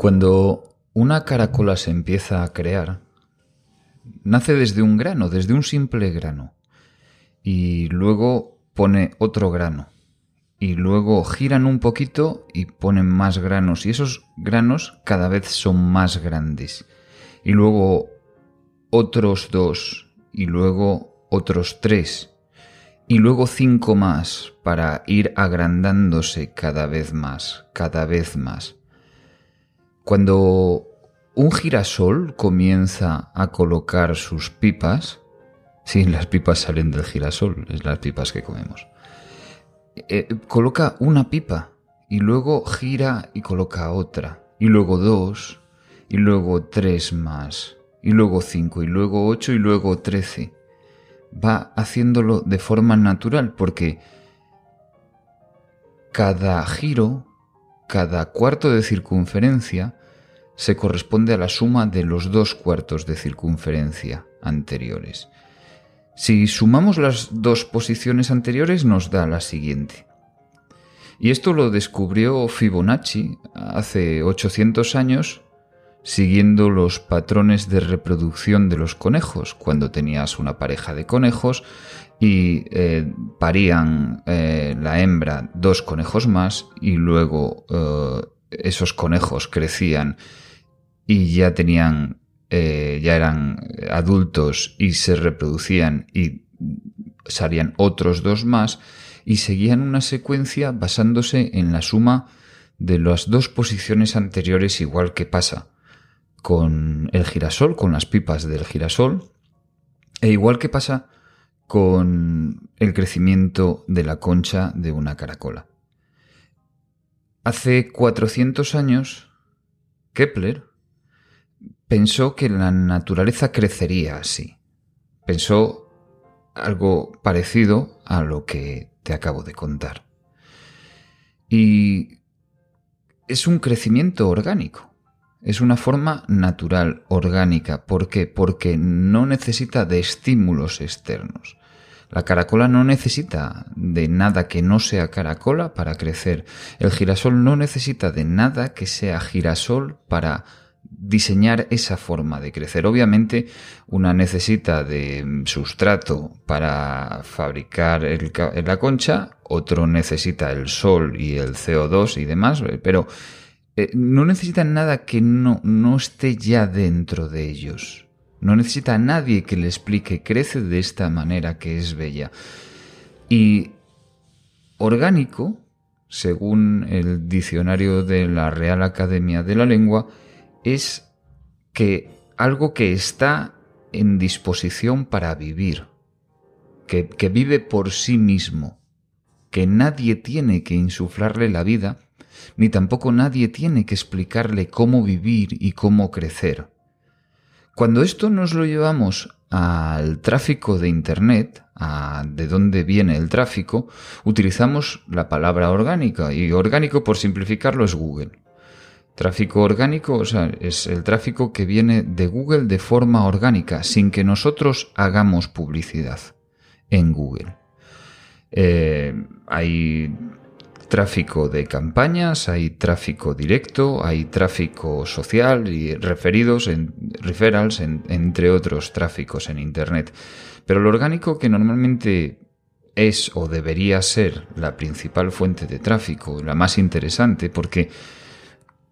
Cuando una caracola se empieza a crear, nace desde un grano, desde un simple grano, y luego pone otro grano, y luego giran un poquito y ponen más granos, y esos granos cada vez son más grandes, y luego otros dos, y luego otros tres, y luego cinco más para ir agrandándose cada vez más, cada vez más. Cuando un girasol comienza a colocar sus pipas, sí, las pipas salen del girasol, es las pipas que comemos, eh, coloca una pipa y luego gira y coloca otra, y luego dos, y luego tres más, y luego cinco, y luego ocho, y luego trece. Va haciéndolo de forma natural porque cada giro, cada cuarto de circunferencia, se corresponde a la suma de los dos cuartos de circunferencia anteriores. Si sumamos las dos posiciones anteriores nos da la siguiente. Y esto lo descubrió Fibonacci hace 800 años siguiendo los patrones de reproducción de los conejos. Cuando tenías una pareja de conejos y eh, parían eh, la hembra dos conejos más y luego eh, esos conejos crecían y ya tenían, ya eran adultos y se reproducían y salían otros dos más y seguían una secuencia basándose en la suma de las dos posiciones anteriores igual que pasa con el girasol, con las pipas del girasol, e igual que pasa con el crecimiento de la concha de una caracola. Hace 400 años, Kepler pensó que la naturaleza crecería así. Pensó algo parecido a lo que te acabo de contar. Y es un crecimiento orgánico. Es una forma natural, orgánica. ¿Por qué? Porque no necesita de estímulos externos. La caracola no necesita de nada que no sea caracola para crecer. El girasol no necesita de nada que sea girasol para diseñar esa forma de crecer. Obviamente, una necesita de sustrato para fabricar la concha, otro necesita el sol y el CO2 y demás, pero eh, no necesitan nada que no, no esté ya dentro de ellos. No necesita a nadie que le explique, crece de esta manera que es bella. Y orgánico, según el diccionario de la Real Academia de la Lengua, es que algo que está en disposición para vivir, que, que vive por sí mismo, que nadie tiene que insuflarle la vida, ni tampoco nadie tiene que explicarle cómo vivir y cómo crecer. Cuando esto nos lo llevamos al tráfico de Internet, a de dónde viene el tráfico, utilizamos la palabra orgánica, y orgánico por simplificarlo es Google. Tráfico orgánico, o sea, es el tráfico que viene de Google de forma orgánica, sin que nosotros hagamos publicidad en Google. Eh, hay tráfico de campañas, hay tráfico directo, hay tráfico social y referidos, en, referrals, entre otros tráficos en Internet. Pero lo orgánico que normalmente es o debería ser la principal fuente de tráfico, la más interesante, porque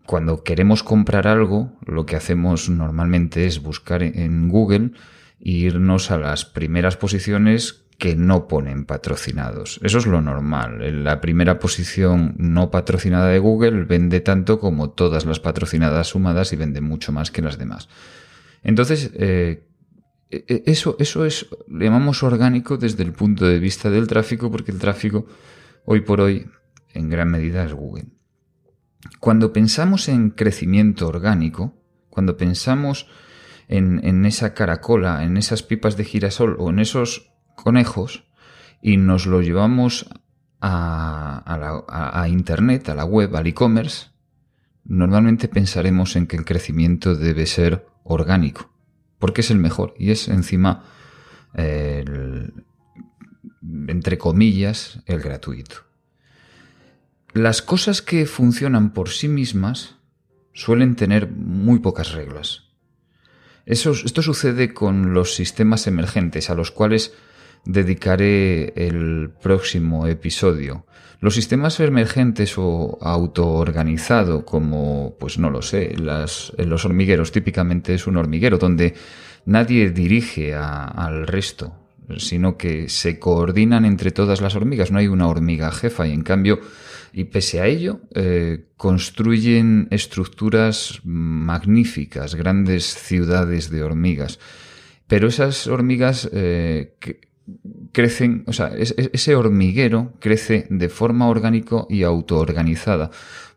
cuando queremos comprar algo, lo que hacemos normalmente es buscar en Google e irnos a las primeras posiciones que no ponen patrocinados. Eso es lo normal. La primera posición no patrocinada de Google vende tanto como todas las patrocinadas sumadas y vende mucho más que las demás. Entonces, eh, e, e, eso, eso es, llamamos orgánico desde el punto de vista del tráfico, porque el tráfico hoy por hoy en gran medida es Google. Cuando pensamos en crecimiento orgánico, cuando pensamos en, esa caracola, en esas pipas de girasol o en esos conejos y nos lo llevamos a, Internet, a la web, al e-commerce, normalmente pensaremos en que el crecimiento debe ser orgánico, porque es el mejor y es encima, entre comillas, el gratuito. Las cosas que funcionan por sí mismas suelen tener muy pocas reglas. Eso, esto sucede con los sistemas emergentes, a los cuales dedicaré el próximo episodio. Los sistemas emergentes o autoorganizado, como, pues no lo sé, los hormigueros, típicamente es un hormiguero donde nadie dirige al resto, sino que se coordinan entre todas las hormigas, no hay una hormiga jefa y en cambio, y pese a ello, eh, construyen estructuras magníficas, grandes ciudades de hormigas. Pero esas hormigas eh, crecen, o sea, ese hormiguero crece de forma orgánico y autoorganizada.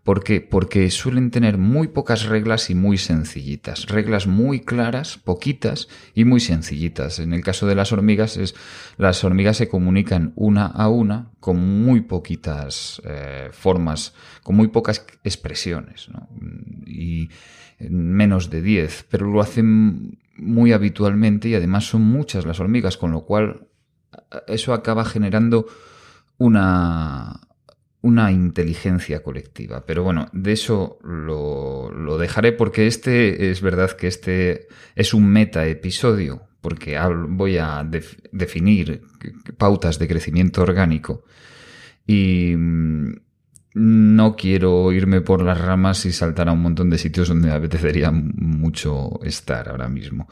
¿Por qué? Porque suelen tener muy pocas reglas y muy sencillitas. Reglas muy claras, poquitas y muy sencillitas. En el caso de las hormigas, es, las hormigas se comunican una a una con muy poquitas eh, formas, con muy pocas expresiones. Y menos de 10, pero lo hacen muy habitualmente y además son muchas las hormigas, con lo cual eso acaba generando una, una inteligencia colectiva. Pero bueno, de eso lo, dejaré porque este es verdad que este es un meta episodio, porque voy a definir pautas de crecimiento orgánico y mm, no quiero irme por las ramas y saltar a un montón de sitios donde me apetecería mucho estar ahora mismo.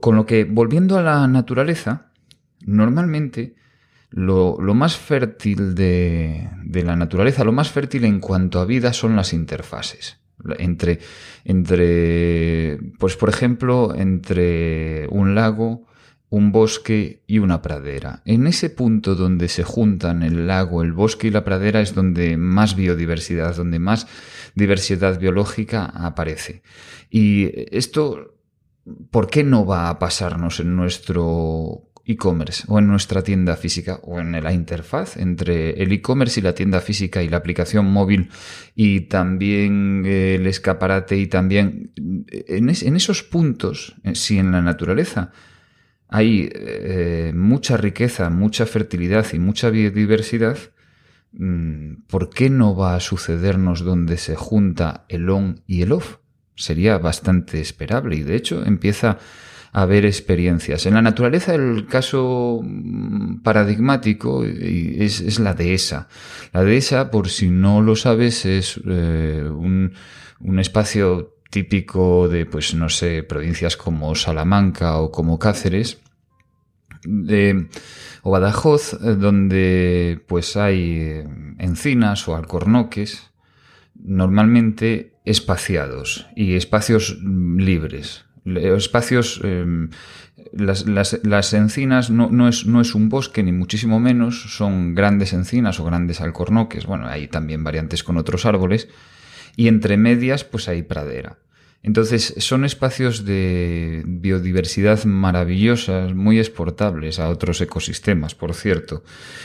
Con lo que, volviendo a la naturaleza, Normalmente, lo, más fértil de, la naturaleza, lo más fértil en cuanto a vida son las interfaces. Entre, entre, pues por ejemplo, entre un lago, un bosque y una pradera. En ese punto donde se juntan el lago, el bosque y la pradera es donde más biodiversidad, donde más diversidad biológica aparece. Y esto, ¿por qué no va a pasarnos en nuestro e-commerce o en nuestra tienda física o en la interfaz entre el e-commerce y la tienda física y la aplicación móvil y también eh, el escaparate y también eh, en, esos puntos, eh, si en la naturaleza hay mucha riqueza, mucha fertilidad y mucha biodiversidad, mm, ¿por qué no va a sucedernos donde se junta el on y el off? Sería bastante esperable y de hecho empieza a ver experiencias. En la naturaleza el caso mm, paradigmático es, es la dehesa. La dehesa, por si no lo sabes, es eh, un, un espacio típico de, pues no sé, provincias como Salamanca o como Cáceres, de, o Badajoz, eh, donde pues hay eh, encinas o alcornoques, normalmente espaciados y espacios mm, libres espacios, em, las, encinas no, es, no es un bosque ni muchísimo menos, son grandes encinas o grandes alcornoques, bueno, hay también variantes con otros árboles, y entre medias pues hay pradera. Entonces son espacios de biodiversidad maravillosas, muy exportables a otros ecosistemas, por cierto,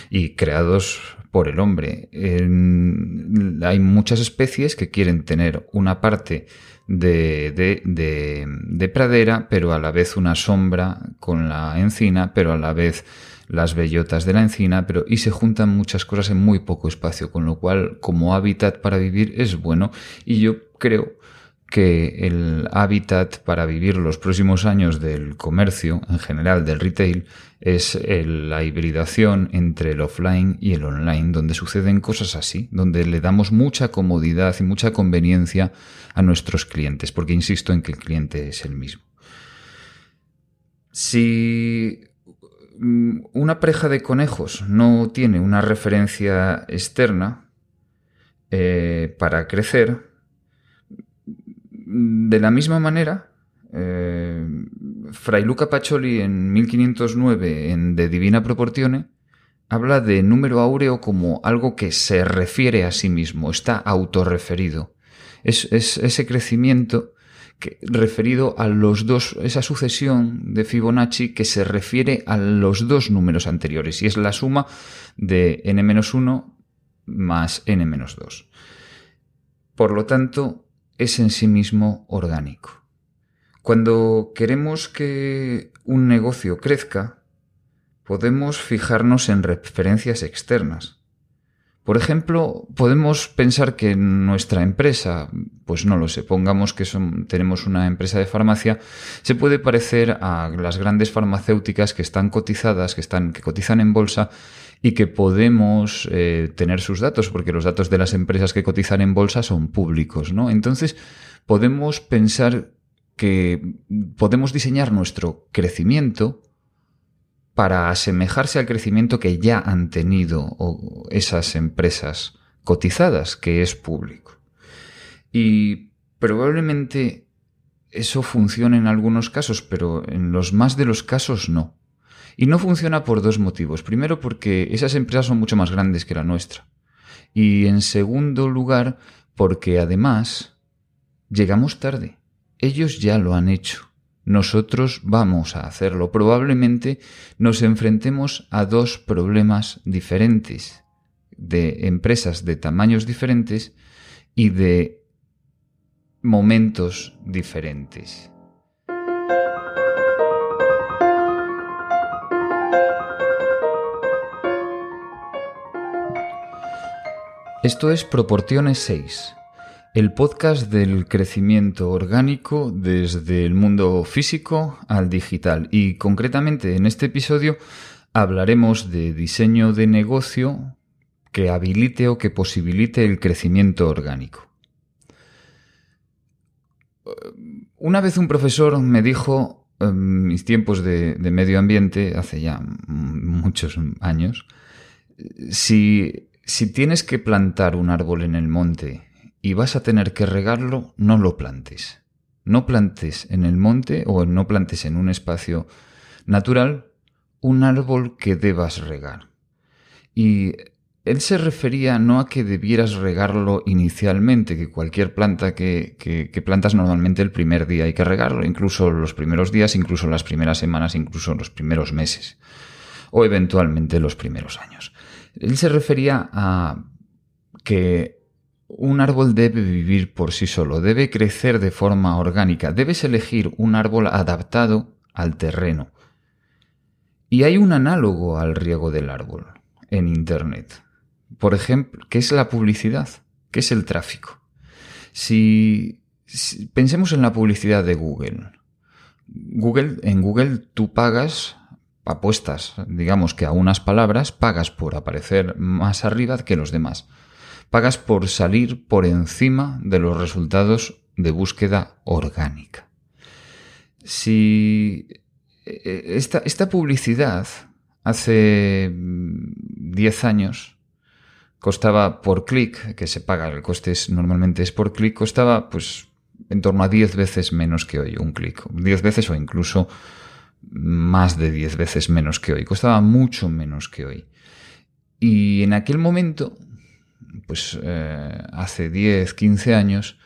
y creados por el hombre. hay muchas especies que quieren tener una parte de, de, pradera, pero a la vez una sombra con la encina, pero a la vez las bellotas de la encina, pero y se juntan muchas cosas en muy poco espacio, con lo cual como hábitat para vivir es bueno. Y yo creo que el hábitat para vivir los próximos años del comercio, en general del retail, es la hibridación entre el offline y el online, donde suceden cosas así, donde le damos mucha comodidad y mucha conveniencia a nuestros clientes, porque insisto en que el cliente es el mismo. Si mm, una pareja de conejos no tiene una referencia externa eh, para crecer, de la misma manera, eh, Fray Luca Pacioli en 1509 en De Divina Proportione habla de número áureo como algo que se refiere a sí mismo, está autorreferido. Es, es ese crecimiento que, referido a los dos, esa sucesión de Fibonacci que se refiere a los dos números anteriores y es la suma de n-1 más n-2. Por lo tanto, es en sí mismo orgánico. Cuando queremos que un negocio crezca, podemos fijarnos en referencias externas. Por ejemplo, podemos pensar que nuestra empresa, pues no lo sé, pongamos que tenemos una empresa de farmacia, se puede parecer a las grandes farmacéuticas que están cotizadas, que, están, que cotizan en bolsa y que podemos eh, tener sus datos, porque los datos de las empresas que cotizan en bolsa son públicos, ¿no? Entonces, podemos pensar que podemos diseñar nuestro crecimiento para asemejarse al crecimiento que ya han tenido esas empresas cotizadas, que es público. Y probablemente eso funcione en algunos casos, pero en los más de los casos no. Y no funciona por dos motivos. Primero porque esas empresas son mucho más grandes que la nuestra. Y en segundo lugar porque además llegamos tarde. Ellos ya lo han hecho nosotros vamos a hacerlo. Probablemente nos enfrentemos a dos problemas diferentes, de empresas de tamaños diferentes y de momentos diferentes. Esto es Proporciones 6, el podcast del crecimiento orgánico desde el mundo físico al digital. Y concretamente en este episodio hablaremos de diseño de negocio que habilite o que posibilite el crecimiento orgánico. Una vez un profesor me dijo, en mis tiempos de, medio ambiente, hace ya muchos años, si, si tienes que plantar un árbol en el monte y vas a tener que regarlo, no lo plantes. No plantes en el monte o no plantes en un espacio natural un árbol que debas regar. Y él se refería no a que debieras regarlo inicialmente, que cualquier planta que, que, plantas normalmente el primer día hay que regarlo, incluso los primeros días, incluso las primeras semanas, incluso los primeros meses, o eventualmente los primeros años. Él se refería a que un árbol debe vivir por sí solo, debe crecer de forma orgánica, debes elegir un árbol adaptado al terreno. Y hay un análogo al riego del árbol en Internet. Por ejemplo, ¿qué es la publicidad? ¿Qué es el tráfico? Si, pensemos en la publicidad de Google. Google, en Google tú pagas, apuestas, digamos que a unas palabras, pagas por aparecer más arriba que los demás pagas por salir por encima de los resultados de búsqueda orgánica. Si eh, esta, esta publicidad hace 10 años costaba por clic, que se paga, el coste normalmente es por clic, costaba pues en torno a 10 veces menos que hoy, un clic, 10 veces o incluso más de 10 veces menos que hoy, costaba mucho menos que hoy. Y en aquel momento pues eh, hace 10, 15 años,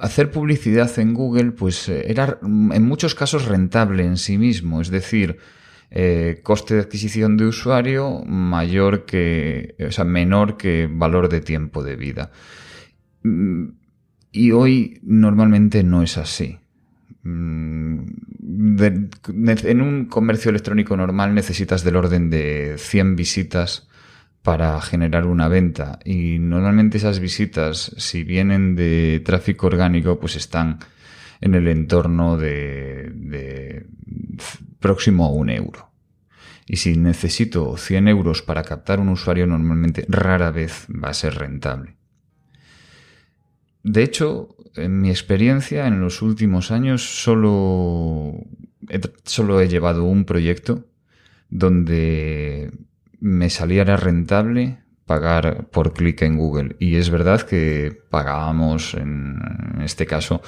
hacer publicidad en Google pues era en muchos casos rentable en sí mismo, es decir, eh, coste de adquisición de usuario mayor que, o sea, menor que valor de tiempo de vida. Y hoy normalmente no es así. Mm, en un comercio electrónico normal necesitas del orden de 100 visitas para generar una venta. Y normalmente esas visitas, si vienen de tráfico orgánico, pues están en el entorno de, próximo a un euro. Y si necesito 100 euros para captar un usuario, normalmente rara vez va a ser rentable. De hecho, en mi experiencia, en los últimos años, solo he llevado un proyecto donde me saliera rentable pagar por clic en Google. Y es verdad que pagábamos en este caso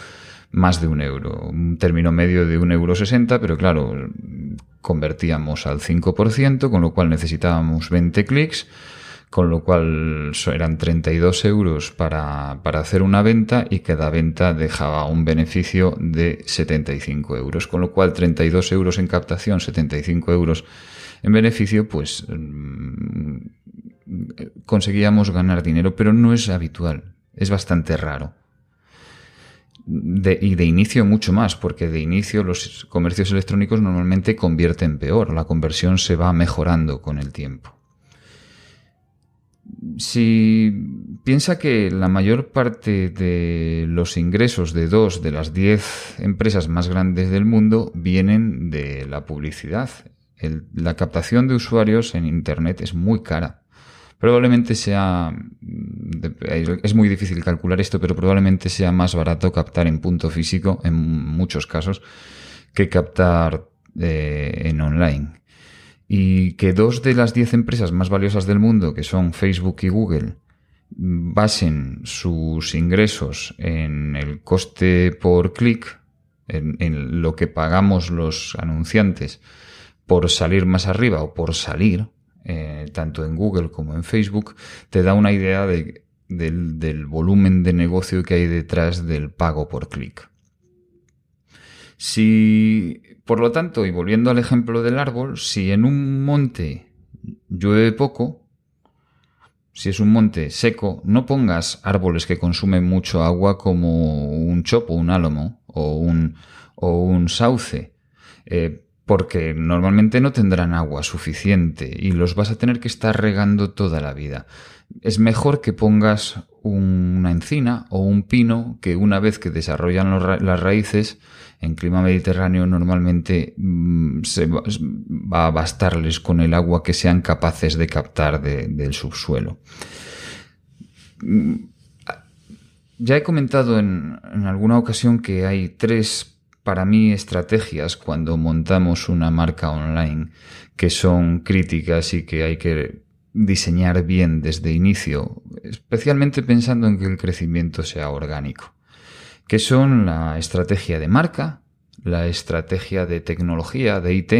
más de un euro, un término medio de un euro sesenta, pero claro, convertíamos al 5%, con lo cual necesitábamos 20 clics, con lo cual eran 32 euros para, para hacer una venta y cada venta dejaba un beneficio de 75 euros, con lo cual 32 euros en captación, 75 euros en beneficio, pues mm, conseguíamos ganar dinero, pero no es habitual, es bastante raro. y de inicio mucho más, porque de inicio los comercios electrónicos normalmente convierten peor, la conversión se va mejorando con el tiempo. Si piensa que la mayor parte de los ingresos de dos de las diez empresas más grandes del mundo vienen de la publicidad. la captación de usuarios en Internet es muy cara. Probablemente sea, es muy difícil calcular esto, pero probablemente sea más barato captar en punto físico en muchos casos que captar eh, en online y que dos de las diez empresas más valiosas del mundo, que son Facebook y Google, basen sus ingresos en el coste por clic, en, lo que pagamos los anunciantes por salir más arriba o por salir, eh, tanto en Google como en Facebook, te da una idea de, del, del volumen de negocio que hay detrás del pago por clic. Si por lo tanto, y volviendo al ejemplo del árbol, si en un monte llueve poco, si es un monte seco, no pongas árboles que consumen mucho agua como un chopo, un álamo o un, sauce, eh, porque normalmente no tendrán agua suficiente y los vas a tener que estar regando toda la vida. Es mejor que pongas una encina o un pino que una vez que desarrollan las raíces en clima mediterráneo normalmente mm, se va a bastarles con el agua que sean capaces de captar del subsuelo. Mm, ya he comentado en, en alguna ocasión que hay tres, para mí, estrategias cuando montamos una marca online que son críticas y que hay que diseñar bien desde inicio, especialmente pensando en que el crecimiento sea orgánico que son la estrategia de marca, la estrategia de tecnología, de IT,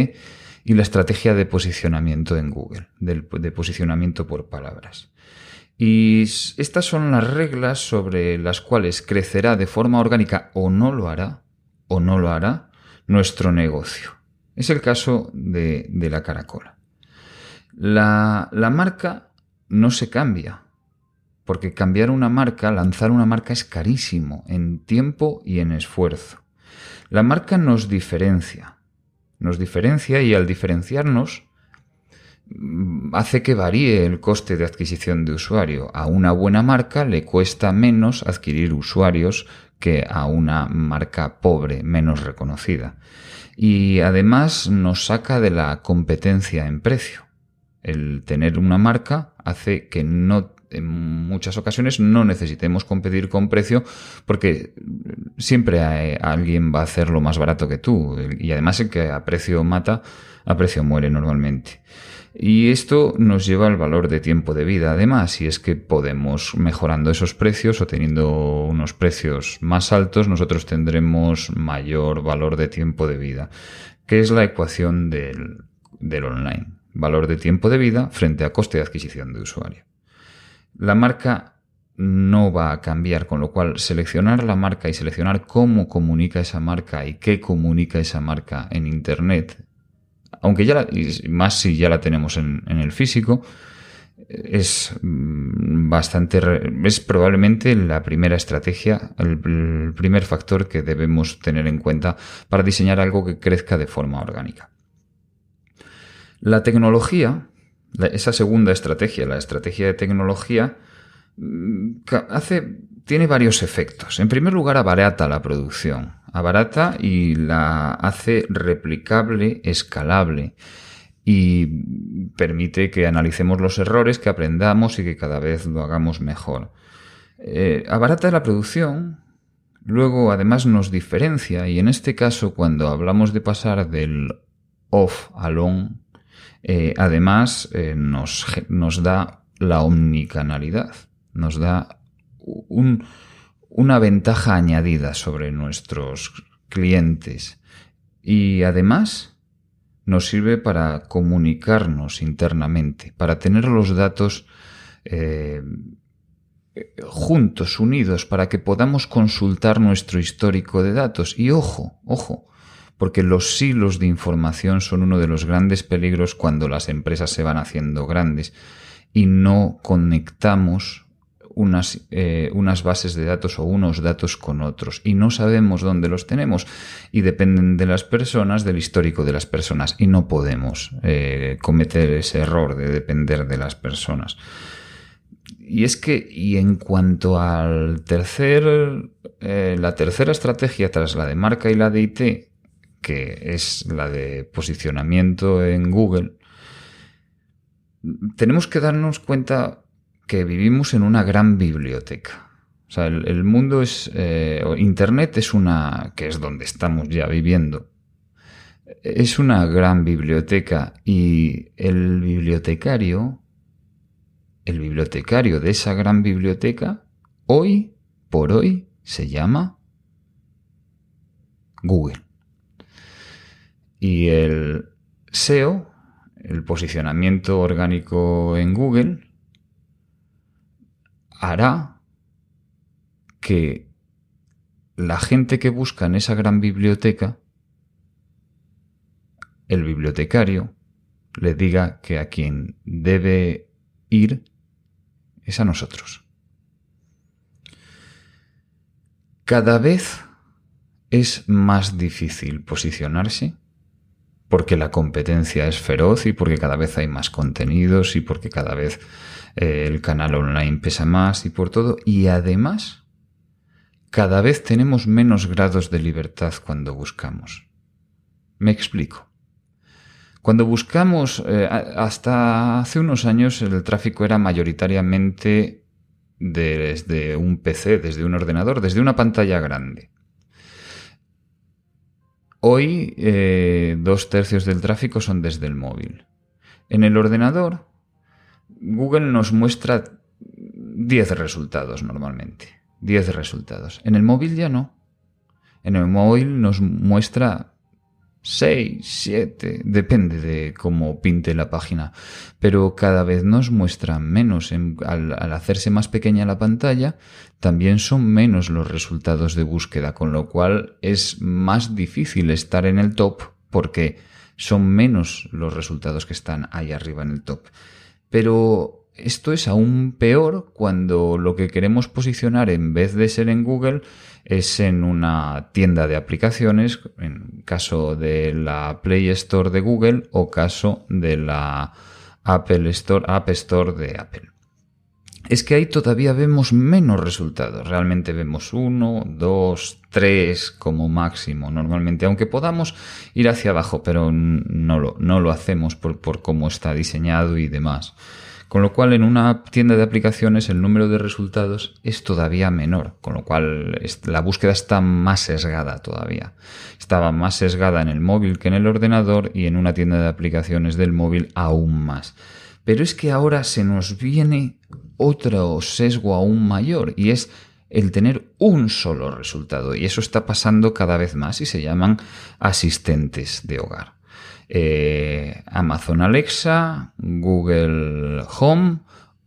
y la estrategia de posicionamiento en Google, de, posicionamiento por palabras. Y estas son las reglas sobre las cuales crecerá de forma orgánica o no lo hará, o no lo hará, nuestro negocio. Es el caso de, la caracola. La, la marca no se cambia, porque cambiar una marca, lanzar una marca es carísimo en tiempo y en esfuerzo. La marca nos diferencia, nos diferencia y al diferenciarnos mm, hace que varíe el coste de adquisición de usuario. A una buena marca le cuesta menos adquirir usuarios que a una marca pobre, menos reconocida. Y además nos saca de la competencia en precio. El tener una marca hace que no en muchas ocasiones no necesitemos competir con precio porque siempre alguien va a hacer lo más barato que tú y además el que a precio mata, a precio muere normalmente. Y esto nos lleva al valor de tiempo de vida, además, y es que podemos, mejorando esos precios o teniendo unos precios más altos, nosotros tendremos mayor valor de tiempo de vida, que es la ecuación del, del online. Valor de tiempo de vida frente a coste de adquisición de usuario. La marca no va a cambiar, con lo cual seleccionar la marca y seleccionar cómo comunica esa marca y qué comunica esa marca en Internet, aunque ya la, más si ya la tenemos en, el físico, es mm, bastante, es probablemente la primera estrategia, el primer factor que debemos tener en cuenta para diseñar algo que crezca de forma orgánica. La tecnología esa segunda estrategia, la estrategia de tecnología, mm, hace, tiene varios efectos. En primer lugar, abarata la producción, abarata y la hace replicable, escalable y permite que analicemos los errores, que aprendamos y que cada vez lo hagamos mejor. Eh, abarata la producción, luego además nos diferencia y en este caso cuando hablamos de pasar del off al on, eh, además, eh, nos, nos, da la omnicanalidad, nos da una ventaja añadida sobre nuestros clientes y además nos sirve para comunicarnos internamente, para tener los datos eh, juntos, unidos, para que podamos consultar nuestro histórico de datos. Y ojo, ojo, porque los silos de información son uno de los grandes peligros cuando las empresas se van haciendo grandes y no conectamos unas, eh, unas, bases de datos o unos datos con otros y no sabemos dónde los tenemos y dependen de las personas, del histórico de las personas y no podemos eh, cometer ese error de depender de las personas. y es que, y en cuanto al tercer, eh, la tercera estrategia tras la de marca y la de IT, que es la de posicionamiento en Google, tenemos que darnos cuenta que vivimos en una gran biblioteca. O sea, el, mundo es. Eh, Internet es una. que es donde estamos ya viviendo. Es una gran biblioteca y el bibliotecario. El bibliotecario de esa gran biblioteca, hoy por hoy, se llama Google. Y el SEO, el posicionamiento orgánico en Google, hará que la gente que busca en esa gran biblioteca, el bibliotecario, le diga que a quien debe ir es a nosotros. Cada vez es más difícil posicionarse porque la competencia es feroz y porque cada vez hay más contenidos y porque cada vez eh, el canal online pesa más y por todo. Y además, cada vez tenemos menos grados de libertad cuando buscamos. Me explico. Cuando buscamos, eh, hasta hace unos años el tráfico era mayoritariamente desde un PC, desde un ordenador, desde una pantalla grande. Hoy eh, dos tercios del tráfico son desde el móvil. En el ordenador, Google nos muestra 10 resultados normalmente. 10 resultados. En el móvil ya no. En el móvil nos muestra 6, 7, depende de cómo pinte la página, pero cada vez nos muestra menos. al, hacerse más pequeña la pantalla, también son menos los resultados de búsqueda, con lo cual es más difícil estar en el top porque son menos los resultados que están ahí arriba en el top. Pero esto es aún peor cuando lo que queremos posicionar en vez de ser en Google es en una tienda de aplicaciones, en caso de la Play Store de Google o caso de la Apple Store, App Store de Apple. Es que ahí todavía vemos menos resultados. Realmente vemos uno, dos, tres como máximo normalmente, aunque podamos ir hacia abajo, pero no lo, hacemos por, por cómo está diseñado y demás. Con lo cual, en una tienda de aplicaciones el número de resultados es todavía menor, con lo cual la búsqueda está más sesgada todavía. Estaba más sesgada en el móvil que en el ordenador y en una tienda de aplicaciones del móvil aún más. Pero es que ahora se nos viene otro sesgo aún mayor y es el tener un solo resultado. Y eso está pasando cada vez más y se llaman asistentes de hogar. Eh, Amazon Alexa, Google Home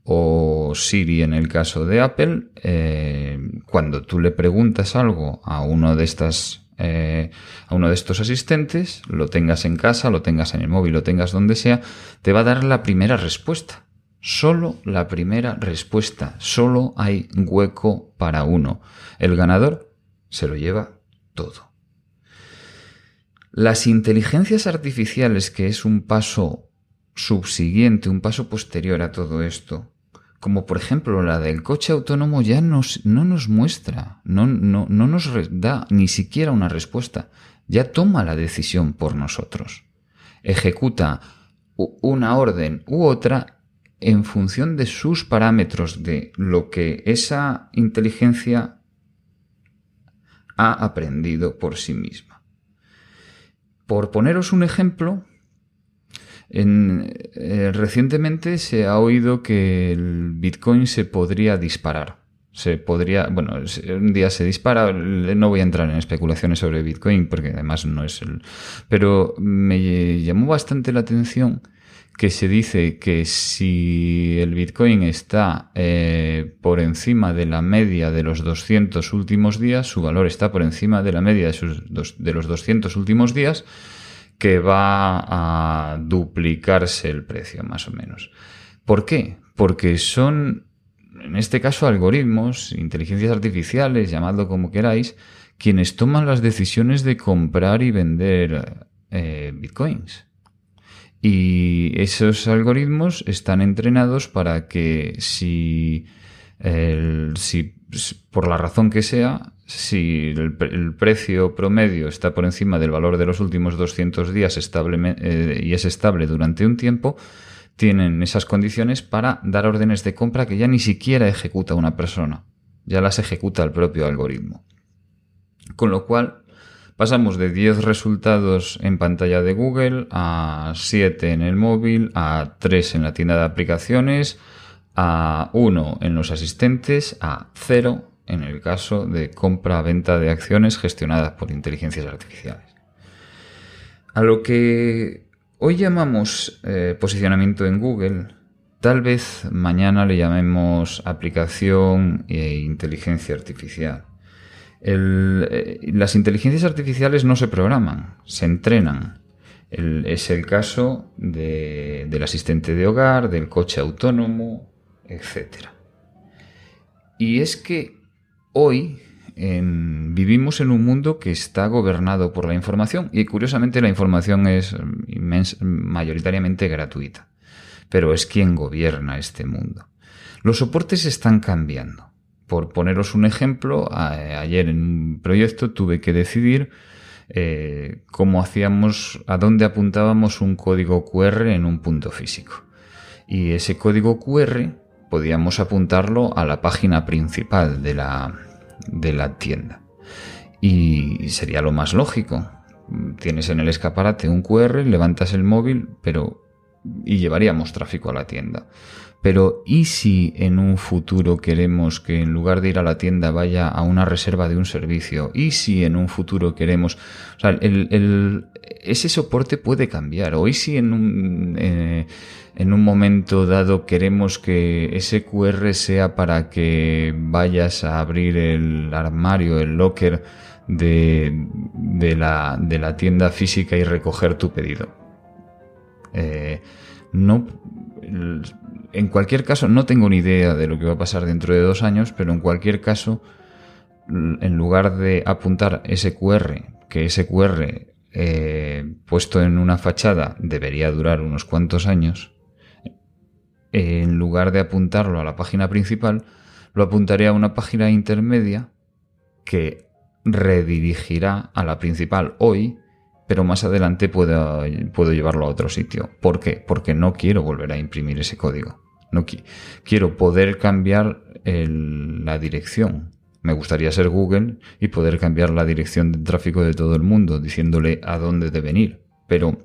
o Siri en el caso de Apple, eh, cuando tú le preguntas algo a uno de estas eh, a uno de estos asistentes, lo tengas en casa, lo tengas en el móvil, lo tengas donde sea, te va a dar la primera respuesta. Solo la primera respuesta. Solo hay hueco para uno. El ganador se lo lleva todo. Las inteligencias artificiales, que es un paso subsiguiente, un paso posterior a todo esto, como por ejemplo la del coche autónomo, ya nos, no nos muestra, no, no, no nos da ni siquiera una respuesta, ya toma la decisión por nosotros. Ejecuta una orden u otra en función de sus parámetros, de lo que esa inteligencia ha aprendido por sí misma. Por poneros un ejemplo, eh, recientemente se ha oído que el Bitcoin se podría disparar. Se podría, bueno, un día se dispara, no voy a entrar en especulaciones sobre Bitcoin porque además no es el... Pero me llamó bastante la atención que se dice que si el Bitcoin está eh, por encima de la media de los 200 últimos días, su valor está por encima de la media de, sus de los 200 últimos días, que va a duplicarse el precio, más o menos. ¿Por qué? Porque son, en este caso, algoritmos, inteligencias artificiales, llamadlo como queráis, quienes toman las decisiones de comprar y vender eh, bitcoins. Y esos algoritmos están entrenados para que si, si por la razón que sea, si el, precio promedio está por encima del valor de los últimos 200 días estable, eh, y es estable durante un tiempo, tienen esas condiciones para dar órdenes de compra que ya ni siquiera ejecuta una persona, ya las ejecuta el propio algoritmo. Con lo cual, pasamos de 10 resultados en pantalla de Google a 7 en el móvil, a 3 en la tienda de aplicaciones, a 1 en los asistentes, a 0 en el caso de compra-venta de acciones gestionadas por inteligencias artificiales. A lo que Hoy llamamos eh, posicionamiento en Google, tal vez mañana le llamemos aplicación e inteligencia artificial. Eh, las inteligencias artificiales no se programan, se entrenan. es el caso del asistente de hogar, del coche autónomo, etc. Y es que hoy vivimos en un mundo que está gobernado por la información y curiosamente la información es mayoritariamente gratuita. Pero es quien gobierna este mundo. Los soportes están cambiando. Por poneros un ejemplo, ayer en un proyecto tuve que decidir eh, cómo hacíamos, a dónde apuntábamos un código QR en un punto físico. Y ese código QR podíamos apuntarlo a la página principal de la, de la tienda. Y sería lo más lógico. Tienes en el escaparate un QR, levantas el móvil, pero y llevaríamos tráfico a la tienda. Pero ¿y si en un futuro queremos que en lugar de ir a la tienda vaya a una reserva de un servicio? ¿Y si en un futuro queremos... O sea, el, ese soporte puede cambiar. ¿O y si en un, eh, en un momento dado queremos que ese QR sea para que vayas a abrir el armario, el locker de, de, la, de la tienda física y recoger tu pedido? Eh, no en cualquier caso, no tengo ni idea de lo que va a pasar dentro de dos años, pero en cualquier caso, en lugar de apuntar ese QR, que ese QR eh, puesto en una fachada debería durar unos cuantos años, en lugar de apuntarlo a la página principal, lo apuntaré a una página intermedia que redirigirá a la principal hoy pero más adelante puedo, puedo llevarlo a otro sitio. ¿Por qué? Porque no quiero volver a imprimir ese código. No quiero poder cambiar la dirección. Me gustaría ser Google y poder cambiar la dirección de tráfico de todo el mundo, diciéndole a dónde deben ir. Pero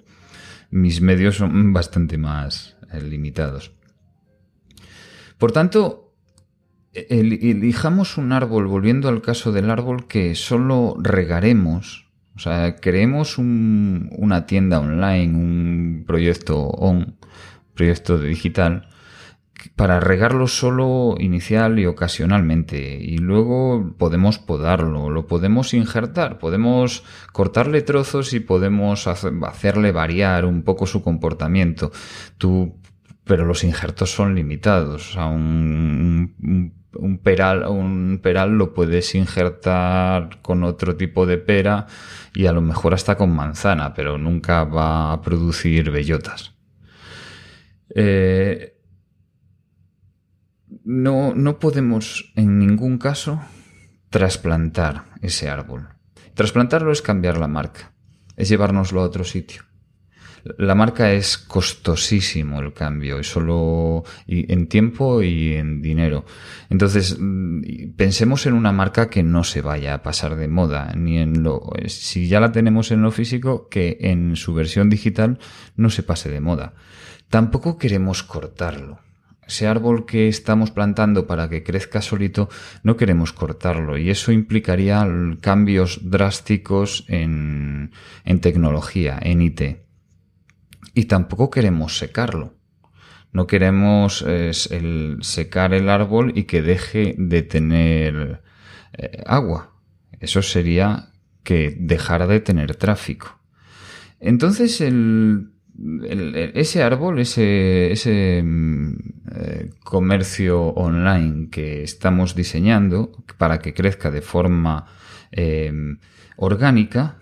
mis medios son bastante más eh, limitados. Por tanto, elijamos un árbol, volviendo al caso del árbol, que solo regaremos o sea, creemos una tienda online, un proyecto on, proyecto digital, para regarlo solo inicial y ocasionalmente. Y luego podemos podarlo, lo podemos injertar, podemos cortarle trozos y podemos hacerle variar un poco su comportamiento. Tú, pero los injertos son limitados. O sea, un un peral, un peral lo puedes injertar con otro tipo de pera y a lo mejor hasta con manzana, pero nunca va a producir bellotas. Eh, no, no podemos en ningún caso trasplantar ese árbol. Trasplantarlo es cambiar la marca, es llevárnoslo a otro sitio la marca es costosísimo el cambio, y solo en tiempo y en dinero. Entonces, mm, pensemos en una marca que no se vaya a pasar de moda, ni en lo, si ya la tenemos en lo físico, que en su versión digital no se pase de moda. Tampoco queremos cortarlo. Ese árbol que estamos plantando para que crezca solito, no queremos cortarlo y eso implicaría cambios drásticos en, en tecnología, en IT y tampoco queremos secarlo. No queremos secar el árbol y que deje de tener eh, agua. Eso sería que dejara de tener tráfico. Entonces el, ese árbol, ese, ese mm, eh, comercio online que estamos diseñando para que crezca de forma eh, orgánica,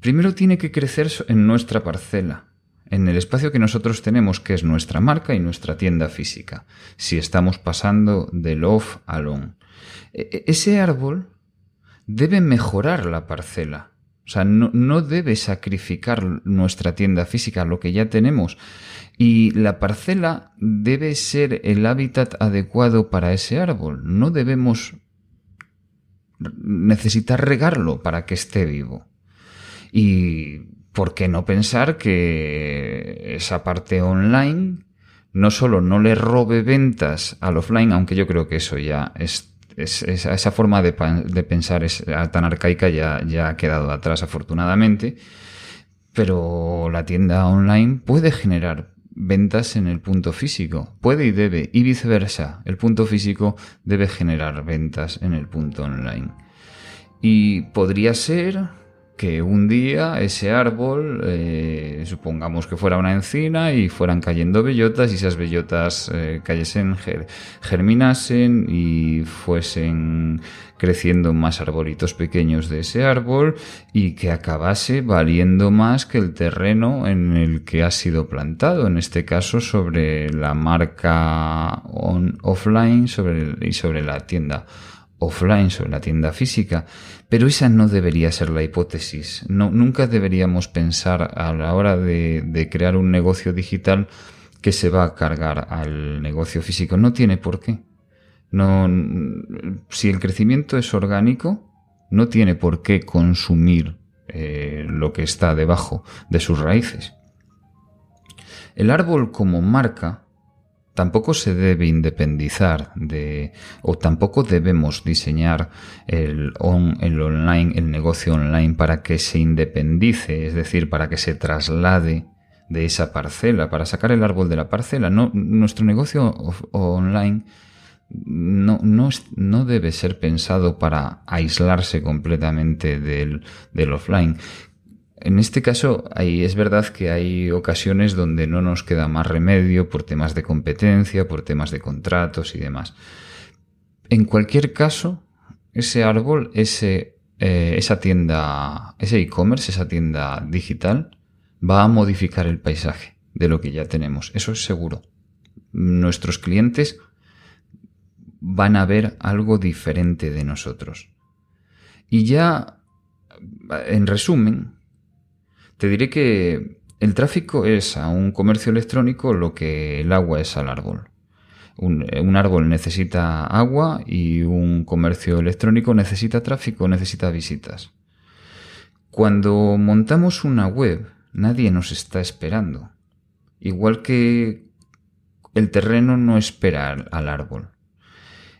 primero tiene que crecer en nuestra parcela en el espacio que nosotros tenemos, que es nuestra marca y nuestra tienda física, si estamos pasando del off al on. E, e, ese árbol debe mejorar la parcela. O sea, no, no, debe sacrificar nuestra tienda física, lo que ya tenemos. Y la parcela debe ser el hábitat adecuado para ese árbol. No debemos necesitar regarlo para que esté vivo. Y ¿por qué no pensar que esa parte online no solo no le robe ventas al offline, aunque yo creo que eso ya es, esa forma de, pensar es tan arcaica ya, ya ha quedado atrás afortunadamente, pero la tienda online puede generar ventas en el punto físico. Puede y debe, y viceversa. El punto físico debe generar ventas en el punto online. Y podría ser que un día ese árbol, eh, supongamos que fuera una encina y fueran cayendo bellotas y esas bellotas eh, cayesen, germinasen y fuesen creciendo más arbolitos pequeños de ese árbol y que acabase valiendo más que el terreno en el que ha sido plantado, en este caso sobre la marca on, offline y sobre la tienda offline, sobre la tienda física. Pero esa no debería ser la hipótesis. No, nunca deberíamos pensar a la hora de, de crear un negocio digital que se va a cargar al negocio físico. No tiene por qué. No, si el crecimiento es orgánico, no tiene por qué consumir eh, lo que está debajo de sus raíces. El árbol como marca tampoco se debe independizar de, o tampoco debemos diseñar el, online, el negocio online para que se independice, es decir, para que se traslade de esa parcela, para sacar el árbol de la parcela. No, nuestro negocio online no, no, no, debe ser pensado para aislarse completamente del offline. En este caso, es verdad que hay ocasiones donde no nos queda más remedio por temas de competencia, por temas de contratos y demás. En cualquier caso, ese árbol, ese, eh, esa tienda, ese e-commerce, esa tienda digital, va a modificar el paisaje de lo que ya tenemos. Eso es seguro. Nuestros clientes van a ver algo diferente de nosotros. Y ya, en resumen, te diré que el tráfico es a un comercio electrónico lo que el agua es al árbol. Un, árbol necesita agua y un comercio electrónico necesita tráfico, necesita visitas. Cuando montamos una web, nadie nos está esperando. Igual que el terreno no espera al árbol.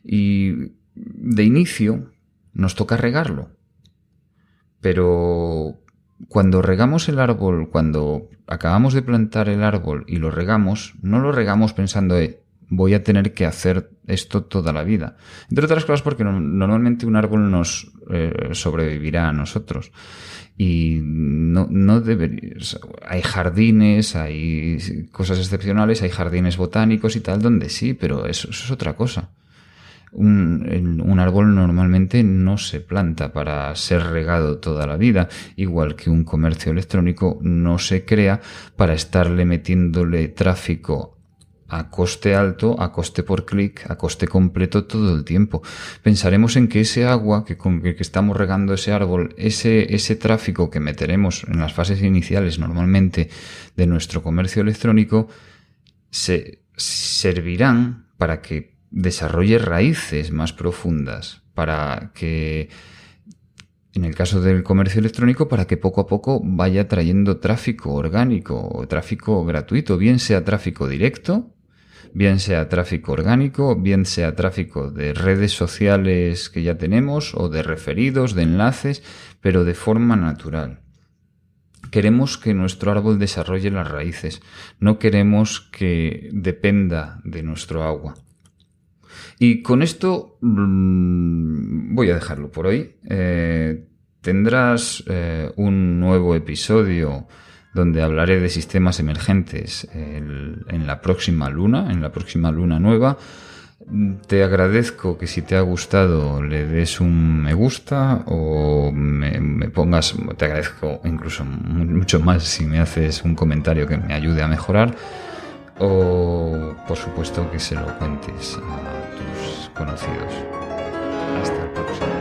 Y de inicio nos toca regarlo. Pero cuando regamos el árbol, cuando acabamos de plantar el árbol y lo regamos, no lo regamos pensando, eh, voy a tener que hacer esto toda la vida. Entre otras cosas porque normalmente un árbol nos eh, sobrevivirá a nosotros. Y no, no debería, hay jardines, hay cosas excepcionales, hay jardines botánicos y tal, donde sí, pero eso es otra cosa un, árbol normalmente no se planta para ser regado toda la vida, igual que un comercio electrónico no se crea para estarle metiéndole tráfico a coste alto, a coste por clic, a coste completo todo el tiempo. Pensaremos en que ese agua que con que estamos regando ese árbol, ese, ese tráfico que meteremos en las fases iniciales normalmente de nuestro comercio electrónico, se servirán para que desarrolle raíces más profundas para que, en el caso del comercio electrónico, para que poco a poco vaya trayendo tráfico orgánico o tráfico gratuito, bien sea tráfico directo, bien sea tráfico orgánico, bien sea tráfico de redes sociales que ya tenemos o de referidos, de enlaces, pero de forma natural. Queremos que nuestro árbol desarrolle las raíces, no queremos que dependa de nuestro agua. Y con esto mm, voy a dejarlo por hoy. Eh, tendrás eh, un nuevo episodio donde hablaré de sistemas emergentes en la próxima luna, en la próxima luna nueva. Te agradezco que si te ha gustado le des un me gusta o me, me, pongas, te agradezco incluso mucho más si me haces un comentario que me ayude a mejorar o por supuesto que se lo cuentes a tus conocidos. Hasta el próximo.